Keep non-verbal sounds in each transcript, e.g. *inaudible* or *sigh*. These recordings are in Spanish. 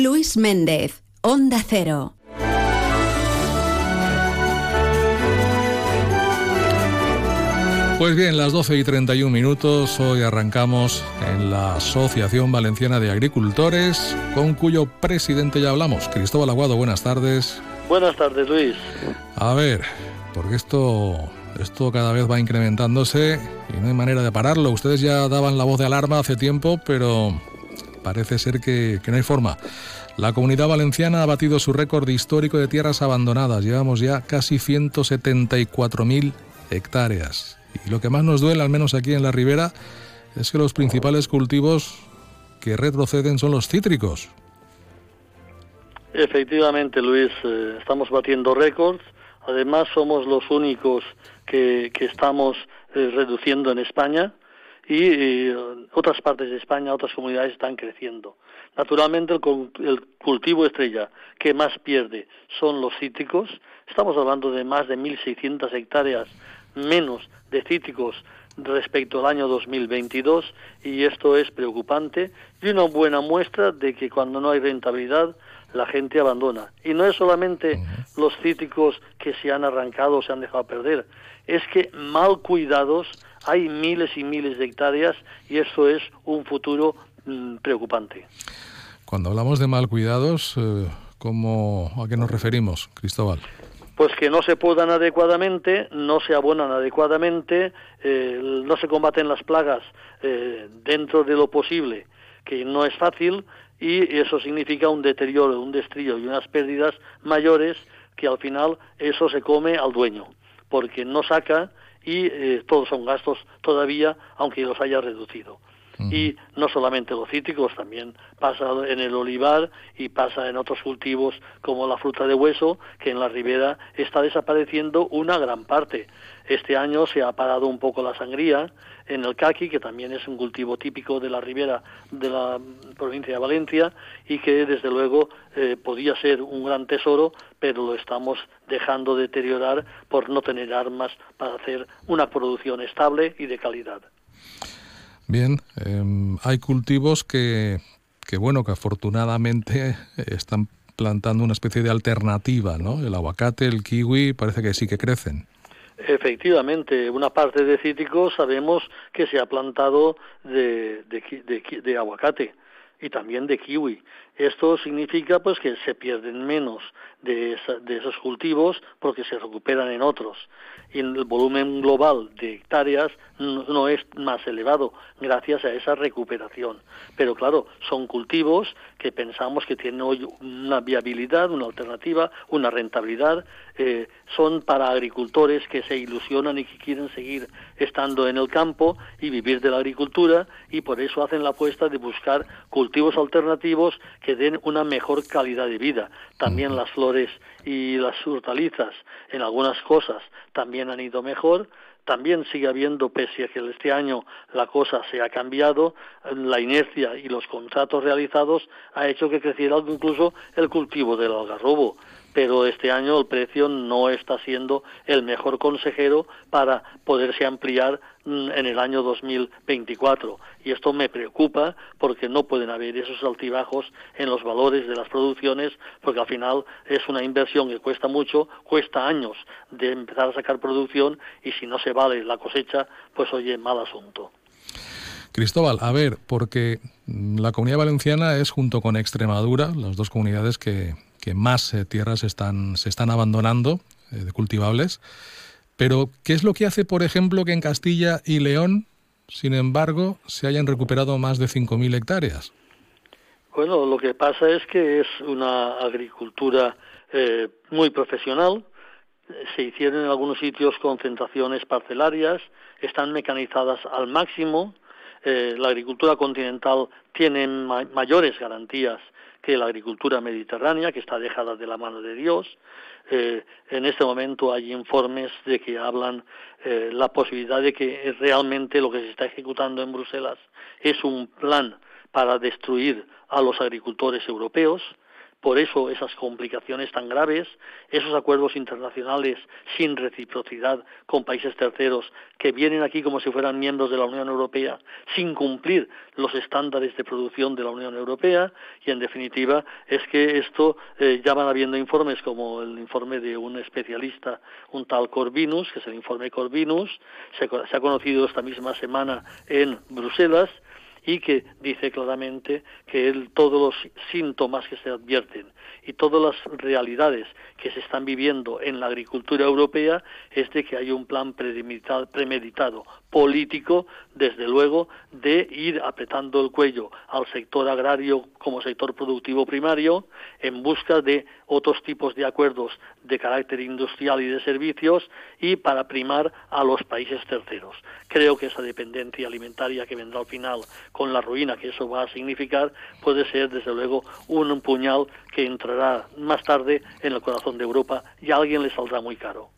Luis Méndez, Onda Cero. Pues bien, las 12 y 31 minutos, hoy arrancamos en la Asociación Valenciana de Agricultores, con cuyo presidente ya hablamos. Cristóbal Aguado, buenas tardes. Buenas tardes, Luis. A ver, porque esto, esto cada vez va incrementándose y no hay manera de pararlo. Ustedes ya daban la voz de alarma hace tiempo, pero parece ser que, que no hay forma. La comunidad valenciana ha batido su récord histórico de tierras abandonadas. Llevamos ya casi 174.000 hectáreas. Y lo que más nos duele, al menos aquí en la ribera, es que los principales cultivos que retroceden son los cítricos. Efectivamente, Luis, eh, estamos batiendo récords. Además, somos los únicos que, que estamos eh, reduciendo en España y otras partes de España, otras comunidades están creciendo. Naturalmente, el, el, cultivo estrella que más pierde son los cítricos. Estamos hablando de más de 1.600 hectáreas menos de cítricos respecto al año 2022 y esto es preocupante y una buena muestra de que cuando no hay rentabilidad la gente abandona. Y no es solamente los cítricos que se han arrancado o se han dejado perder, es que mal cuidados hay miles y miles de hectáreas y eso es un futuro mmm, preocupante. Cuando hablamos de mal cuidados, eh, ¿cómo, ¿a qué nos referimos, Cristóbal? pues que no se podan adecuadamente, no se abonan adecuadamente, eh, no se combaten las plagas eh, dentro de lo posible, que no es fácil, y eso significa un deterioro, un destrillo y unas pérdidas mayores que al final eso se come al dueño, porque no saca y eh, todos son gastos todavía, aunque los haya reducido y no solamente los cítricos, también pasa en el olivar y pasa en otros cultivos como la fruta de hueso, que en la ribera está desapareciendo una gran parte. Este año se ha parado un poco la sangría en el caqui, que también es un cultivo típico de la ribera de la provincia de Valencia y que desde luego eh, podía ser un gran tesoro, pero lo estamos dejando deteriorar por no tener armas para hacer una producción estable y de calidad. Bien, eh, hay cultivos que, que, bueno, que afortunadamente *laughs* están plantando una especie de alternativa, ¿no? El aguacate, el kiwi, parece que sí que crecen. Efectivamente, una parte de cítricos sabemos que se ha plantado de, de, de, de aguacate y también de kiwi. Esto significa pues que se pierden menos de, esa, de, esos cultivos porque se recuperan en otros. Y el volumen global de hectáreas no, es más elevado gracias a esa recuperación. Pero claro, son cultivos que pensamos que tienen hoy una viabilidad, una alternativa, una rentabilidad. Eh, son para agricultores que se ilusionan y que quieren seguir estando en el campo y vivir de la agricultura y por eso hacen la apuesta de buscar cultivos alternativos den una mejor calidad de vida. También las flores y las hortalizas en algunas cosas también han ido mejor. También sigue habiendo, pese a que este año la cosa se ha cambiado, la inercia y los contratos realizados ha hecho que creciera incluso el cultivo del algarrobo pero este año el precio no está siendo el mejor consejero para poderse ampliar en el año 2024 y esto me preocupa porque no pueden haber esos altibajos en los valores de las producciones porque al final es una inversión que cuesta mucho, cuesta años de empezar a sacar producción y si no se vale la cosecha, pues oye, mal asunto. Cristóbal, a ver, porque la comunidad valenciana es junto con Extremadura, las dos comunidades que, más eh, tierras están, se están abandonando eh, de cultivables. Pero, ¿qué es lo que hace, por ejemplo, que en Castilla y León, sin embargo, se hayan recuperado más de 5.000 hectáreas? Bueno, lo que pasa es que es una agricultura eh, muy profesional. Se hicieron en algunos sitios concentraciones parcelarias, están mecanizadas al máximo. La agricultura continental tiene ma mayores garantías que la agricultura mediterránea, que está dejada de la mano de Dios. Eh, en este momento hay informes de que hablan eh, la posibilidad de que realmente lo que se está ejecutando en Bruselas es un plan para destruir a los agricultores europeos, Por eso esas complicaciones tan graves, esos acuerdos internacionales sin reciprocidad con países terceros que vienen aquí como si fueran miembros de la Unión Europea sin cumplir los estándares de producción de la Unión Europea y en definitiva es que esto eh, ya van habiendo informes como el informe de un especialista, un tal Corvinus, que es el informe Corvinus, se, se ha conocido esta misma semana en Bruselas, y que dice claramente que todos los síntomas que se advierten y todas las realidades que se están viviendo en la agricultura europea es de que hay un plan premeditado, político, desde luego, de ir apretando el cuello al sector agrario como sector productivo primario en busca de otros tipos de acuerdos de carácter industrial y de servicios y para primar a los países terceros. Creo que esa dependencia alimentaria que vendrá al final con la ruina que eso va a significar puede ser desde luego un puñal que entrará más tarde en el corazón de Europa y a alguien le saldrá muy caro.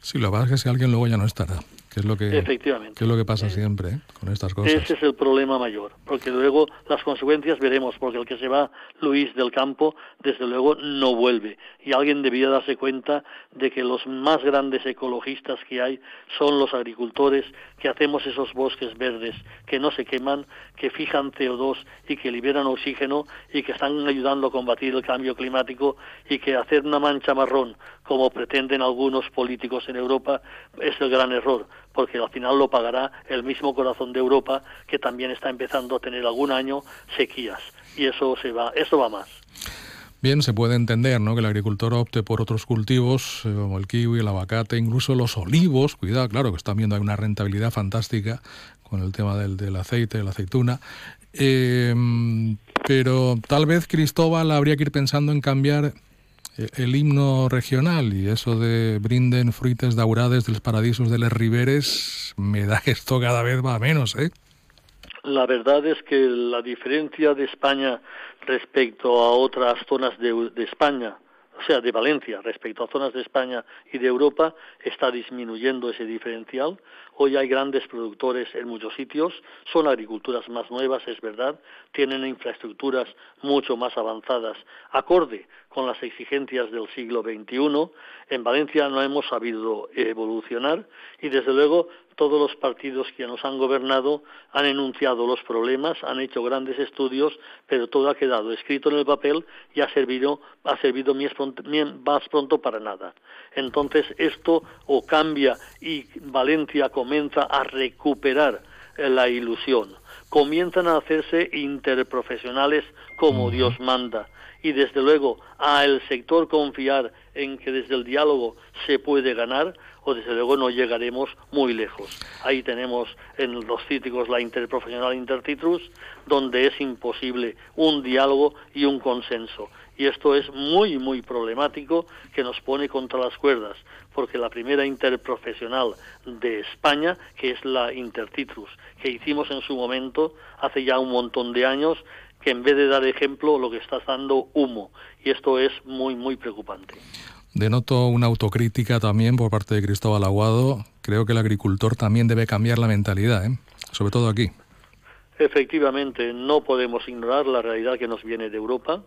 Sí, lo es que si alguien luego ya no estará es lo que, Efectivamente. es lo que pasa eh, siempre ¿eh? con estas cosas. Ese es el problema mayor, porque luego las consecuencias veremos, porque el que se va Luis del campo, desde luego no vuelve. Y alguien debía darse cuenta de que los más grandes ecologistas que hay son los agricultores que hacemos esos bosques verdes, que no se queman, que fijan CO2 y que liberan oxígeno y que están ayudando a combatir el cambio climático y que hacer una mancha marrón, como pretenden algunos políticos en Europa, es el gran error porque al final lo pagará el mismo corazón de Europa que también está empezando a tener algún año sequías y eso se va, eso va más. Bien, se puede entender ¿no? que el agricultor opte por otros cultivos eh, como el kiwi, el aguacate, incluso los olivos. Cuidado, claro, que están viendo hay una rentabilidad fantástica con el tema del, del aceite, de la aceituna. Eh, pero tal vez Cristóbal habría que ir pensando en cambiar el himno regional y eso de brinden fruites daurades de los paradisos de les riberes, me da que esto cada vez va menos, ¿eh? La verdad es que la diferencia de España respecto a otras zonas de España, o sea, de Valencia respecto a zonas de España y de Europa, está disminuyendo ese diferencial. Hoy hay grandes productores en muchos sitios, son agriculturas más nuevas, es verdad, tienen infraestructuras mucho más avanzadas, acorde con las exigencias del siglo XXI. En Valencia no hemos sabido evolucionar y, desde luego, todos los partidos que nos han gobernado han enunciado los problemas, han hecho grandes estudios, pero todo ha quedado escrito en el papel y ha servido, ha servido más pronto para nada. Entonces, esto o cambia y Valencia comienza a recuperar la ilusión. Comienzan a hacerse interprofesionales como Dios manda. Y desde luego a el sector confiar en que desde el diálogo se puede ganar o desde luego no llegaremos muy lejos. Ahí tenemos en los cítricos la interprofesional intercitrus donde es imposible un diálogo y un consenso y esto es muy, muy problemático que nos pone contra las cuerdas, porque la primera interprofesional de España, que es la Intercitrus, que hicimos en su momento, hace ya un montón de años, que en vez de dar ejemplo, lo que está dando humo, y esto es muy, muy preocupante. Denoto una autocrítica también por parte de Cristóbal Aguado. Creo que el agricultor también debe cambiar la mentalidad, ¿eh? sobre todo aquí. Efectivamente, no podemos ignorar la realidad que nos viene de Europa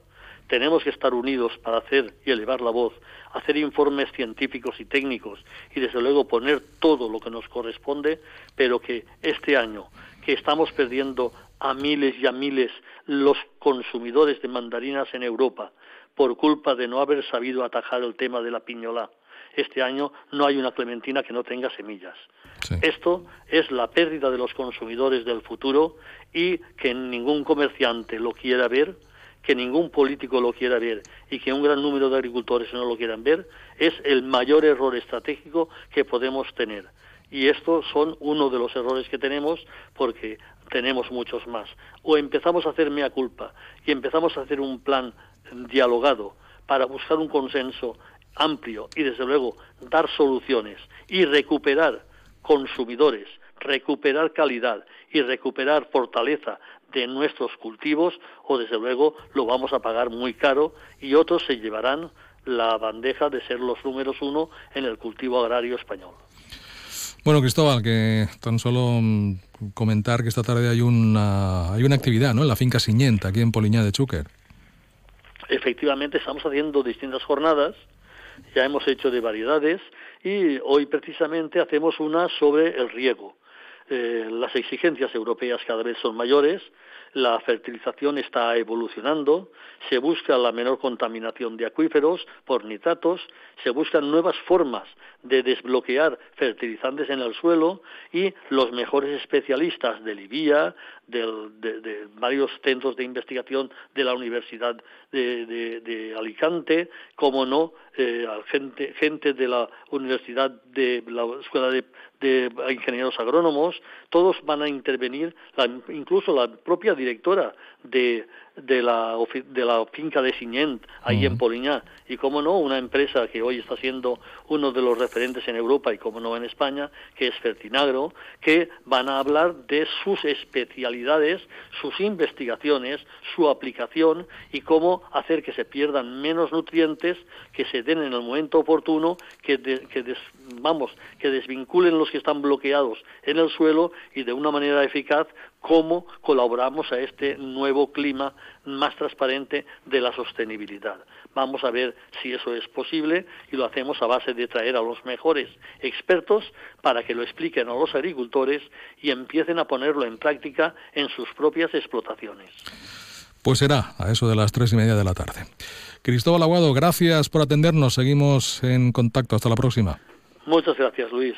tenemos que estar unidos para hacer y elevar la voz, hacer informes científicos y técnicos y desde luego poner todo lo que nos corresponde, pero que este año, que estamos perdiendo a miles y a miles los consumidores de mandarinas en Europa por culpa de no haber sabido atajar el tema de la piñola. Este año no hay una clementina que no tenga semillas. Esto es la pérdida de los consumidores del futuro y que ningún comerciante lo quiera ver que ningún político lo quiera ver y que un gran número de agricultores no lo quieran ver, es el mayor error estratégico que podemos tener. Y estos son uno de los errores que tenemos porque tenemos muchos más. O empezamos a hacer mea culpa y empezamos a hacer un plan dialogado para buscar un consenso amplio y desde luego dar soluciones y recuperar consumidores, recuperar calidad y recuperar fortaleza de nuestros cultivos o desde luego lo vamos a pagar muy caro y otros se llevarán la bandeja de ser los números uno en el cultivo agrario español. Bueno, Cristóbal, que tan solo mm, comentar que esta tarde hay una, hay una actividad ¿no? en la finca Siñenta, aquí en Poliñá de Chúquer. efectivamente estamos haciendo distintas jornadas, ya hemos hecho de variedades y hoy precisamente hacemos una sobre el riego. Eh, las exigencias europeas cada vez son mayores, la fertilización está evolucionando, se busca la menor contaminación de acuíferos por nitratos, se buscan nuevas formas de desbloquear fertilizantes en el suelo y los mejores especialistas del IBIA, de, varios centros de investigación de la Universidad de, Alicante, como no, eh, gente, gente de la Universidad de la Escuela de, Ingenieros Agrónomos, todos van a intervenir, incluso la propia directora de, de la, de la finca de Siñent, ahí en Poliñá. Y como no, una empresa que hoy está siendo uno de los referentes en Europa y como no en España, que es Fertinagro, que van a hablar de sus especialidades, sus investigaciones, su aplicación y cómo hacer que se pierdan menos nutrientes, que se den en el momento oportuno, que, que vamos, que desvinculen los que están bloqueados en el suelo y de una manera eficaz cómo colaboramos a este nuevo clima más transparente de la sostenibilidad. Vamos a ver si eso es posible y lo hacemos a base de traer a los mejores expertos para que lo expliquen a los agricultores y empiecen a ponerlo en práctica en sus propias explotaciones. Pues será a eso de las tres y media de la tarde. Cristóbal Aguado, gracias por atendernos. Seguimos en contacto. Hasta la próxima. Muchas gracias, Luis.